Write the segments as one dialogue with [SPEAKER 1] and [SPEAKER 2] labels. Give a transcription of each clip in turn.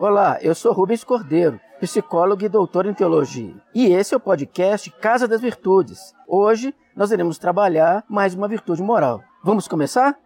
[SPEAKER 1] Olá, eu sou Rubens Cordeiro, psicólogo e doutor em teologia. E esse é o podcast Casa das Virtudes. Hoje nós iremos trabalhar mais uma virtude moral. Vamos começar?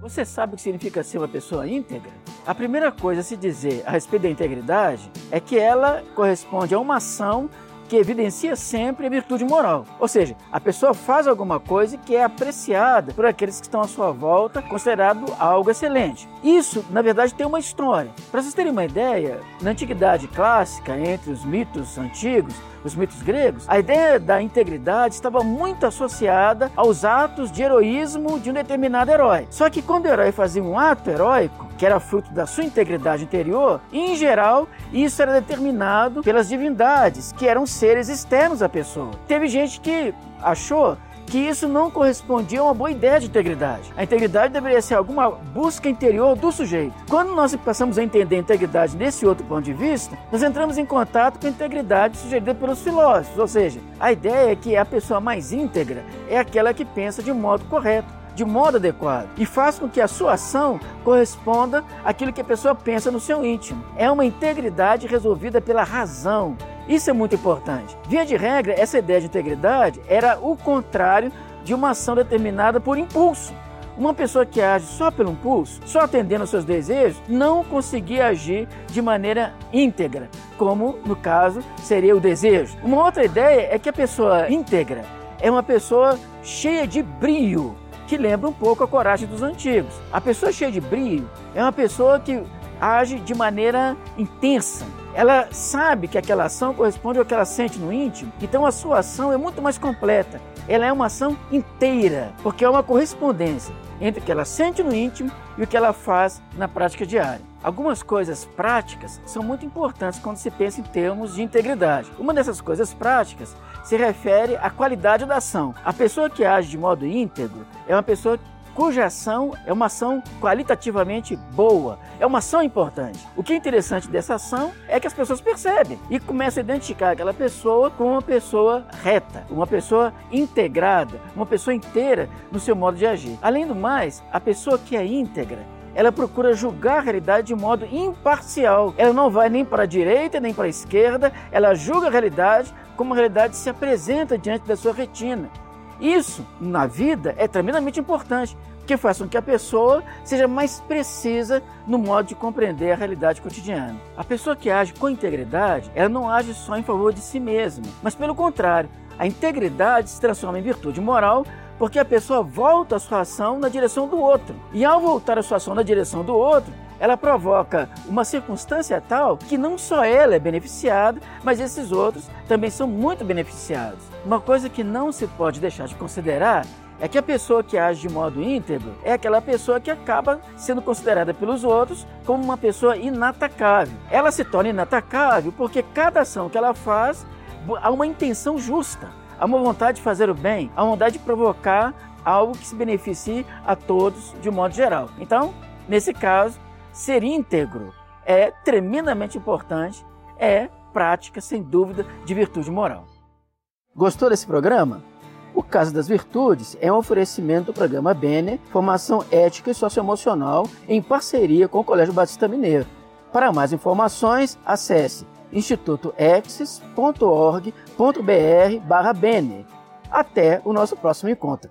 [SPEAKER 1] Você sabe o que significa ser uma pessoa íntegra? A primeira coisa a se dizer a respeito da integridade é que ela corresponde a uma ação que evidencia sempre a virtude moral. Ou seja, a pessoa faz alguma coisa que é apreciada por aqueles que estão à sua volta, considerado algo excelente. Isso, na verdade, tem uma história. Para vocês terem uma ideia, na antiguidade clássica, entre os mitos antigos, os mitos gregos, a ideia da integridade estava muito associada aos atos de heroísmo de um determinado herói. Só que quando o herói fazia um ato heróico, que era fruto da sua integridade interior, em geral, isso era determinado pelas divindades, que eram seres externos à pessoa. Teve gente que achou que isso não correspondia a uma boa ideia de integridade. A integridade deveria ser alguma busca interior do sujeito. Quando nós passamos a entender a integridade nesse outro ponto de vista, nós entramos em contato com a integridade sugerida pelos filósofos, ou seja, a ideia é que a pessoa mais íntegra é aquela que pensa de modo correto de modo adequado e faz com que a sua ação corresponda àquilo que a pessoa pensa no seu íntimo. É uma integridade resolvida pela razão. Isso é muito importante. Via de regra, essa ideia de integridade era o contrário de uma ação determinada por impulso. Uma pessoa que age só pelo impulso, só atendendo aos seus desejos, não conseguia agir de maneira íntegra, como no caso seria o desejo. Uma outra ideia é que a pessoa íntegra é uma pessoa cheia de brio, que lembra um pouco a coragem dos antigos. A pessoa cheia de brilho é uma pessoa que age de maneira intensa. Ela sabe que aquela ação corresponde ao que ela sente no íntimo, então a sua ação é muito mais completa. Ela é uma ação inteira, porque é uma correspondência entre o que ela sente no íntimo e o que ela faz na prática diária. Algumas coisas práticas são muito importantes quando se pensa em termos de integridade. Uma dessas coisas práticas se refere à qualidade da ação. A pessoa que age de modo íntegro é uma pessoa cuja ação é uma ação qualitativamente boa, é uma ação importante. O que é interessante dessa ação é que as pessoas percebem e começam a identificar aquela pessoa como uma pessoa reta, uma pessoa integrada, uma pessoa inteira no seu modo de agir. Além do mais, a pessoa que é íntegra, ela procura julgar a realidade de modo imparcial. Ela não vai nem para a direita nem para a esquerda, ela julga a realidade como a realidade se apresenta diante da sua retina. Isso, na vida, é tremendamente importante, porque faz com que a pessoa seja mais precisa no modo de compreender a realidade cotidiana. A pessoa que age com integridade, ela não age só em favor de si mesma, mas pelo contrário, a integridade se transforma em virtude moral porque a pessoa volta a sua ação na direção do outro. E ao voltar a sua ação na direção do outro, ela provoca uma circunstância tal que não só ela é beneficiada, mas esses outros também são muito beneficiados. Uma coisa que não se pode deixar de considerar é que a pessoa que age de modo íntegro é aquela pessoa que acaba sendo considerada pelos outros como uma pessoa inatacável. Ela se torna inatacável porque cada ação que ela faz há uma intenção justa, há uma vontade de fazer o bem, há uma vontade de provocar algo que se beneficie a todos de um modo geral. Então, nesse caso, ser íntegro é tremendamente importante, é prática, sem dúvida, de virtude moral. Gostou desse programa? O Casa das Virtudes é um oferecimento do programa Bene, formação ética e socioemocional, em parceria com o Colégio Batista Mineiro. Para mais informações, acesse institutoexis.org.br/bene. Até o nosso próximo encontro.